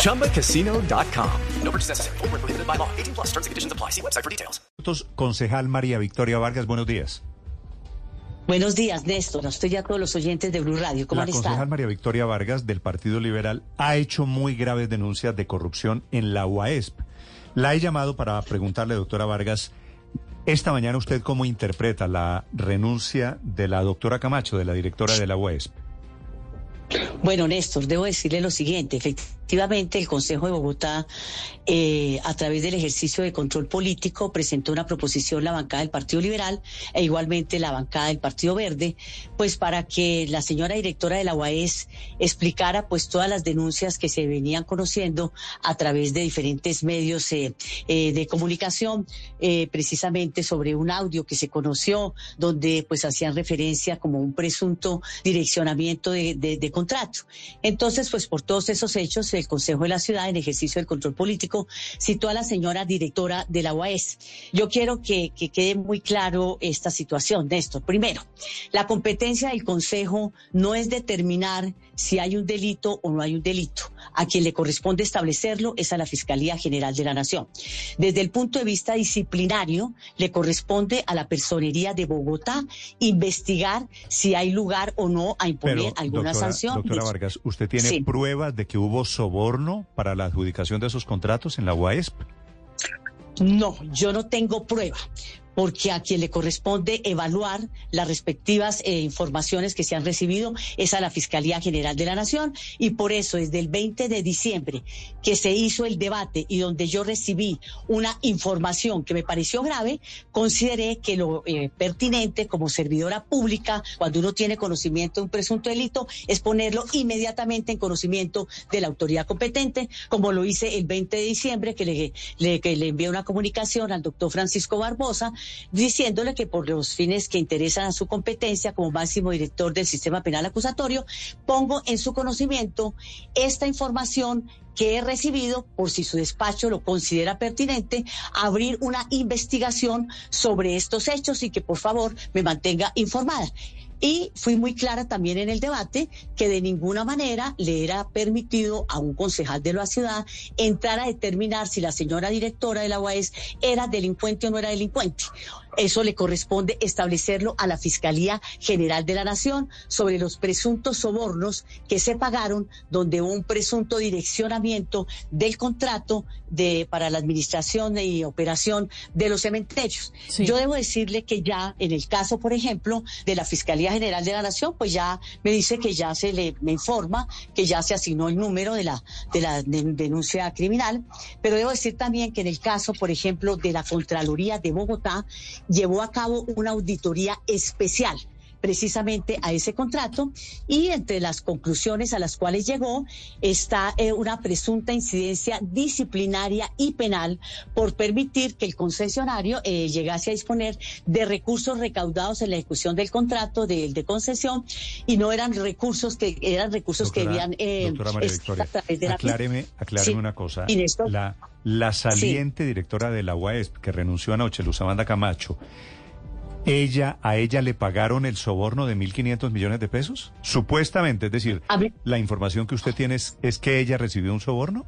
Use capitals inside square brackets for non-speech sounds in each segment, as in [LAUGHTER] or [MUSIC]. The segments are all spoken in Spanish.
ChumbaCasino.com. No purchase necessary. Full prohibited by law. 18 plus terms and conditions apply. See website for details. Concejal María Victoria Vargas, buenos días. Buenos días, Néstor. Estoy ya todos los oyentes de Blue Radio. ¿Cómo La han estado? concejal María Victoria Vargas del Partido Liberal ha hecho muy graves denuncias de corrupción en la UAESP. La he llamado para preguntarle, doctora Vargas, esta mañana usted cómo interpreta la renuncia de la doctora Camacho, de la directora de la UAESP. Bueno, Néstor, debo decirle lo siguiente. Efectivamente, el Consejo de Bogotá, eh, a través del ejercicio de control político, presentó una proposición la bancada del Partido Liberal e igualmente la bancada del Partido Verde, pues para que la señora directora de la UAES explicara pues todas las denuncias que se venían conociendo a través de diferentes medios eh, eh, de comunicación, precisamente sobre un audio que se conoció donde pues hacían referencia como un presunto direccionamiento de, de, contrato. Entonces, pues por todos esos hechos, el Consejo de la Ciudad, en ejercicio del control político, citó a la señora directora de la UAS. Yo quiero que, que quede muy claro esta situación, Néstor. Primero, la competencia del Consejo no es determinar si hay un delito o no hay un delito. A quien le corresponde establecerlo es a la Fiscalía General de la Nación. Desde el punto de vista disciplinario, le corresponde a la Personería de Bogotá investigar si hay lugar o no a imponer Pero, alguna doctora, sanción. doctora Vargas, ¿usted tiene Sí. pruebas de que hubo soborno para la adjudicación de esos contratos en la UAESP? No, yo no tengo prueba, porque a quien le corresponde evaluar las respectivas eh, informaciones que se han recibido es a la Fiscalía General de la Nación. Y por eso desde el 20 de diciembre que se hizo el debate y donde yo recibí una información que me pareció grave, consideré que lo eh, pertinente como servidora pública, cuando uno tiene conocimiento de un presunto delito, es ponerlo inmediatamente en conocimiento de la autoridad competente, como lo hice el 20 de diciembre, que le, que le envié una comunicación al doctor Francisco Barbosa, diciéndole que por los fines que interesan a su competencia como máximo director del sistema penal acusatorio, pongo en su conocimiento esta información que he recibido, por si su despacho lo considera pertinente, abrir una investigación sobre estos hechos y que por favor me mantenga informada. Y fui muy clara también en el debate que de ninguna manera le era permitido a un concejal de la ciudad entrar a determinar si la señora directora de la UAS era delincuente o no era delincuente. Eso le corresponde establecerlo a la Fiscalía General de la Nación sobre los presuntos sobornos que se pagaron, donde un presunto direccionamiento del contrato de, para la administración y operación de los cementerios. Sí. Yo debo decirle que ya en el caso, por ejemplo, de la Fiscalía General de la Nación, pues ya me dice que ya se le me informa que ya se asignó el número de la de la de- denuncia criminal, pero debo decir también que en el caso, por ejemplo, de la Contraloría de Bogotá llevó a cabo una auditoría especial precisamente a ese contrato y entre las conclusiones a las cuales llegó está eh, una presunta incidencia disciplinaria y penal por permitir que el concesionario eh, llegase a disponer de recursos recaudados en la ejecución del contrato de, de concesión y no eran recursos que eran recursos que Doctora- debían eh, doctora María estar Victoria, a través de la acláreme, acláreme Sí. una cosa. La, la saliente directora de la UAESP que renunció anoche, Luz Amanda Camacho, ella, ¿a ella le pagaron el soborno de 1.500 millones de pesos? Supuestamente, es decir, la información que usted tiene es, es que ella recibió un soborno.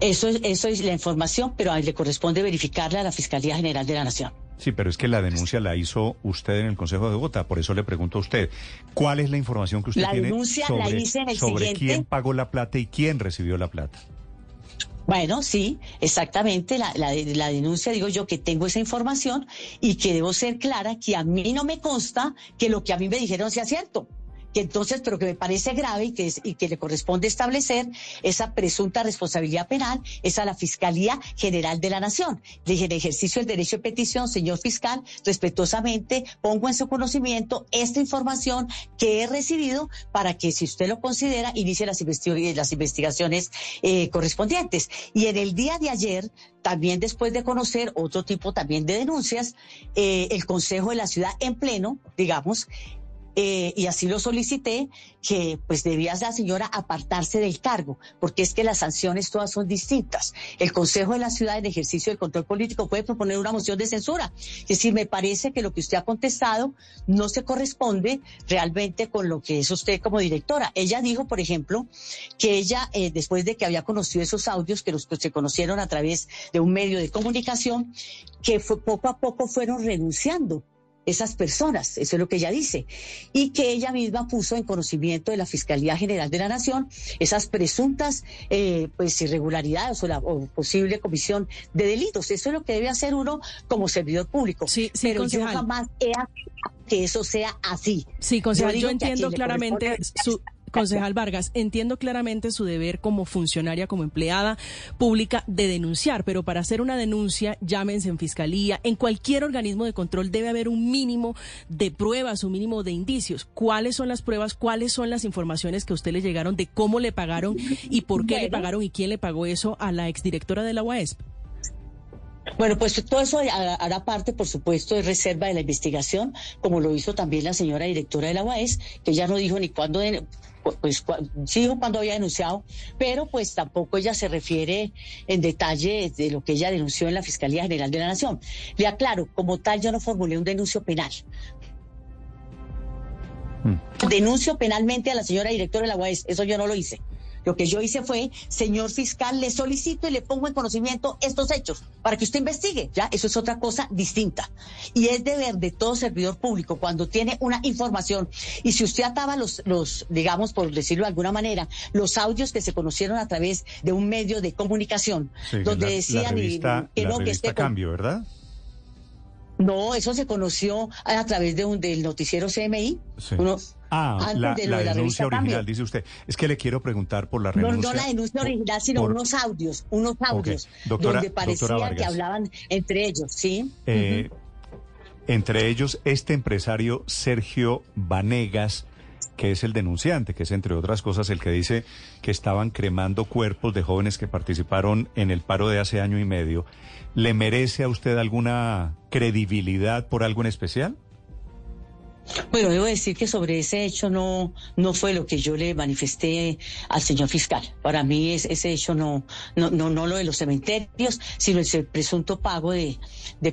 Eso es, eso es la información, pero a él le corresponde verificarla a la Fiscalía General de la Nación. Sí, pero es que la denuncia la hizo usted en el Consejo de Bogotá, por eso le pregunto a usted, ¿cuál es la información que usted La tiene la sobre, hice en el sobre siguiente- quién pagó la plata y quién recibió la plata? Bueno, sí, exactamente. La, la, la denuncia, digo yo, que tengo esa información y que debo ser clara que a mí no me consta que lo que a mí me dijeron sea cierto. Que entonces, pero que me parece grave y que, y que le corresponde establecer esa presunta responsabilidad penal es a la Fiscalía General de la Nación. Dije, en ejercicio del derecho de petición, señor fiscal, respetuosamente pongo en su conocimiento esta información que he recibido para que, si usted lo considera, inicie las, las investigaciones eh, correspondientes. Y en el día de ayer, también después de conocer otro tipo también de denuncias, eh, el Consejo de la Ciudad en pleno, digamos, eh, y así lo solicité, que pues debía la señora apartarse del cargo, porque es que las sanciones todas son distintas. El Consejo de la Ciudad en ejercicio del control político puede proponer una moción de censura. Es decir, me parece que lo que usted ha contestado no se corresponde realmente con lo que es usted como directora. Ella dijo, por ejemplo, que ella, eh, después de que había conocido esos audios que los que se conocieron a través de un medio de comunicación, que poco a poco fueron renunciando esas personas, eso es lo que ella dice, y que ella misma puso en conocimiento de la Fiscalía General de la Nación esas presuntas eh, pues irregularidades o la posible comisión de delitos. Eso es lo que debe hacer uno como servidor público. Sí, Pero yo jamás he que eso sea así. Sí, concejal, yo, entiendo claramente su, Concejal Vargas, entiendo claramente su deber como funcionaria, como empleada pública de denunciar, pero para hacer una denuncia, llámense en fiscalía, en cualquier organismo de control debe haber un mínimo de pruebas, un mínimo de indicios. ¿Cuáles son las pruebas? ¿Cuáles son las informaciones que a usted le llegaron de cómo le pagaron y por qué le pagaron y quién le pagó eso a la exdirectora de la UASP? Bueno, pues todo eso hará parte, por supuesto, de reserva de la investigación, como lo hizo también la señora directora de la UAS, que ya no dijo ni cuándo, pues sí dijo cuándo había denunciado, pero pues tampoco ella se refiere en detalle de lo que ella denunció en la Fiscalía General de la Nación. Le aclaro, como tal, yo no formulé un denuncio penal. Mm. Denuncio penalmente a la señora directora de la UAS, eso yo no lo hice. Lo que yo hice fue, señor fiscal, le solicito y le pongo en conocimiento estos hechos para que usted investigue. Ya, eso es otra cosa distinta. Y es deber de todo servidor público cuando tiene una información. Y si usted ataba los, los, digamos, por decirlo de alguna manera, los audios que se conocieron a través de un medio de comunicación, donde decían que no, que este cambio, ¿verdad? No, eso se conoció a través de un del noticiero CMI. ah, la, denuncia original, dice usted. Es que le quiero preguntar por la renuncia. No, no la denuncia original, sino unos audios, unos audios, donde parecía que hablaban entre ellos, ¿sí? Eh, entre ellos, este empresario Sergio Vanegas, que es el denunciante, que es entre otras cosas el que dice que estaban cremando cuerpos de jóvenes que participaron en el paro de hace año y medio. ¿Le merece a usted alguna credibilidad por algo en especial? Bueno, debo decir que sobre ese hecho no, no fue lo que yo le manifesté al señor fiscal. Para mí ese hecho no, no, no, no lo de los cementerios, sino el presunto pago de,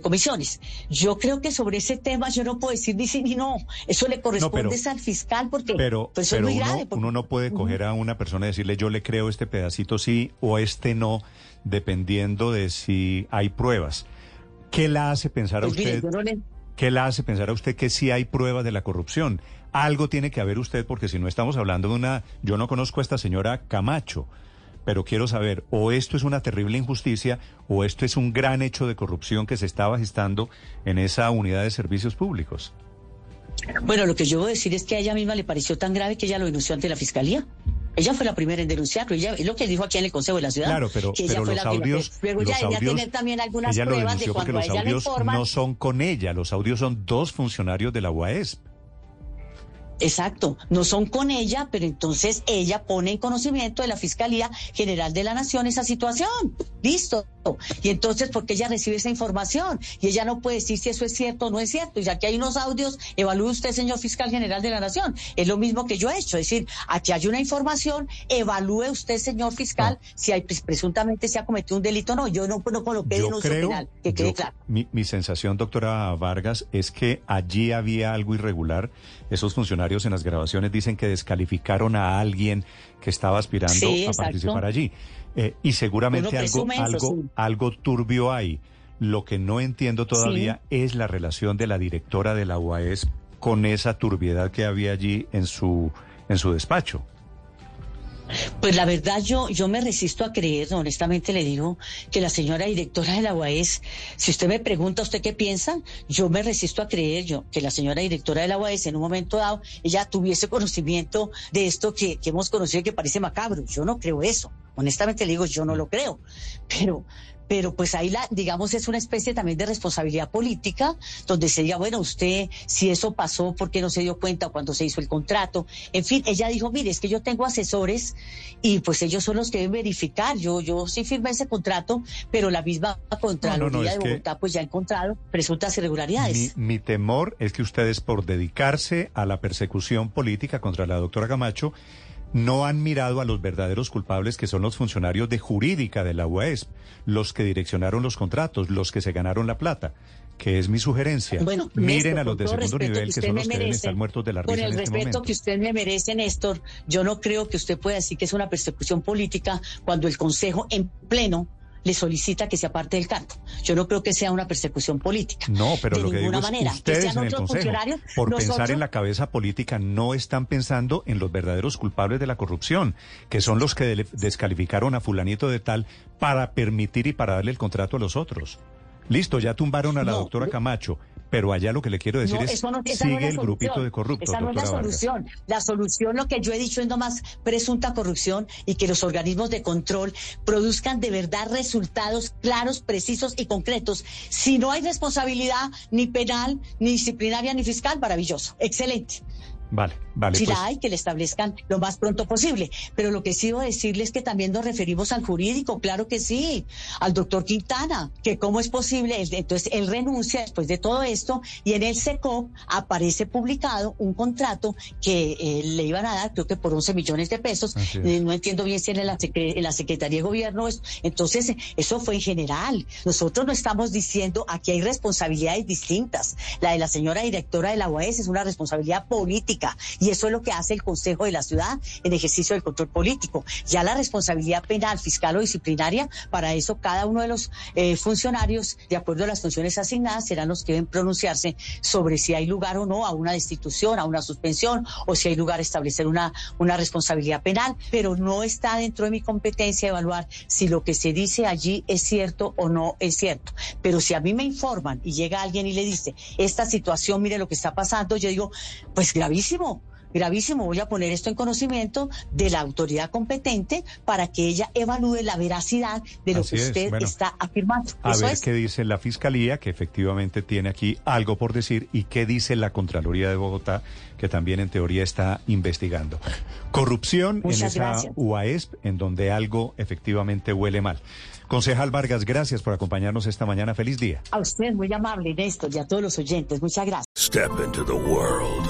comisiones. Yo creo que sobre ese tema yo no puedo decir ni sí ni no. Eso le corresponde al fiscal porque pero, pues, es muy uno, grave. Uno no puede coger a una persona y decirle yo le creo este pedacito sí o este no, dependiendo de si hay pruebas. ¿Qué la hace pensar a pues usted? ¿Qué la hace pensar a usted que sí hay pruebas de la corrupción? Algo tiene que haber usted, porque si no estamos hablando de una... Yo no conozco a esta señora Camacho, pero quiero saber, o esto es una terrible injusticia, o esto es un gran hecho de corrupción que se estaba gestando en esa unidad de servicios públicos. Bueno, lo que yo a decir es que a ella misma le pareció tan grave que ella lo denunció ante la fiscalía. Ella fue la primera en denunciarlo, ella, es lo que dijo aquí en el Consejo de la Ciudad. Claro, pero, que ella fue los la audios, luego ya ella tiene también algunas pruebas de cuando los ella audios no son con ella, los audios son dos funcionarios de la UAESP. Exacto, no son con ella, pero entonces ella pone en conocimiento de la Fiscalía General de la Nación esa situación. Listo. Y entonces, ¿por qué ella recibe esa información? Y ella no puede decir si eso es cierto o no es cierto. Y ya que hay unos audios, evalúe usted, señor fiscal general de la Nación. Es lo mismo que yo he hecho. Es decir, aquí hay una información, evalúe usted, señor fiscal, si hay pues, presuntamente se ha cometido un delito o no. Yo no, no coloqué denuncia penal, que quede claro. Mi, mi sensación, doctora Vargas, es que allí había algo irregular. Esos funcionarios en las grabaciones dicen que descalificaron a alguien que estaba aspirando a participar allí. Eh, y seguramente algo, algo, algo turbio hay. Lo que no entiendo todavía es la relación de la directora de la UAS con esa turbiedad que había allí en su, en su despacho. Pues la verdad yo, yo me resisto a creer, honestamente le digo, que la señora directora de la UAS, si usted me pregunta usted qué piensa, yo me resisto a creer yo que la señora directora de la UAS en un momento dado ella tuviese conocimiento de esto que, que hemos conocido y que parece macabro. Yo no creo eso. Honestamente le digo, yo no lo creo. [LAUGHS] Pero, pero pues ahí la, digamos, es una especie también de responsabilidad política, donde se diga, bueno, usted, si eso pasó, ¿por qué no se dio cuenta cuando se hizo el contrato? En fin, ella dijo, mire, es que yo tengo asesores y pues ellos son los que deben verificar. Yo, yo sí firmé ese contrato, pero la misma Contraloría de Bogotá pues ya ha encontrado presuntas irregularidades. Mi, mi temor es que ustedes, por dedicarse a la persecución política contra la doctora Camacho, no han mirado a los verdaderos culpables que son los funcionarios de jurídica de la UASP, los que direccionaron los contratos, los que se ganaron la plata, que es mi sugerencia. Bueno, Miren a los de segundo nivel, que, son los que deben estar muertos de la risa Con el este respeto que usted me merece, Néstor, yo no creo que usted pueda decir que es una persecución política cuando el Consejo en pleno le solicita que se aparte del cargo. Yo no creo que sea una persecución política. No, pero de lo que digo manera. es ustedes que en el Consejo, por pensar en la cabeza política, no están pensando en los verdaderos culpables de la corrupción, que son los que descalificaron a fulanito de tal para permitir y para darle el contrato a los otros. Listo, ya tumbaron a la doctora Camacho, pero allá lo que le quiero decir es, sigue el grupito de corruptos. Esa no es la solución. La solución, lo que yo he dicho es nomás presunta corrupción y que los organismos de control produzcan de verdad resultados claros, precisos y concretos. Si no hay responsabilidad ni penal, ni disciplinaria, ni fiscal, maravilloso. Excelente. Vale, vale. Si pues. la hay, que le establezcan lo más pronto posible. Pero lo que sí debo decirles es que también nos referimos al jurídico, claro que sí, al doctor Quintana, que cómo es posible, entonces él renuncia después de todo esto y en el SECOP aparece publicado un contrato que eh, le iban a dar, creo que por 11 millones de pesos. Eh, no entiendo bien si en la, en la Secretaría de Gobierno. Entonces, eso fue en general. Nosotros no estamos diciendo, aquí hay responsabilidades distintas. La de la señora directora de la UAS es una responsabilidad política y eso es lo que hace el Consejo de la Ciudad en ejercicio del control político. Ya la responsabilidad penal, fiscal o disciplinaria, para eso cada uno de los eh, funcionarios, de acuerdo a las funciones asignadas, serán los que deben pronunciarse sobre si hay lugar o no a una destitución, a una suspensión o si hay lugar a establecer una, una responsabilidad penal, pero no está dentro de mi competencia evaluar si lo que se dice allí es cierto o no es cierto. Pero si a mí me informan y llega alguien y le dice, esta situación, mire lo que está pasando, yo digo, pues gravísimo gravísimo, Voy a poner esto en conocimiento de la autoridad competente para que ella evalúe la veracidad de lo que usted está afirmando. A ver qué dice la Fiscalía, que efectivamente tiene aquí algo por decir, y qué dice la Contraloría de Bogotá, que también en teoría está investigando. Corrupción en esa UAESP, en donde algo efectivamente huele mal. Concejal Vargas, gracias por acompañarnos esta mañana. Feliz día. A usted, muy amable, Néstor, y a todos los oyentes. Muchas gracias. Step into the world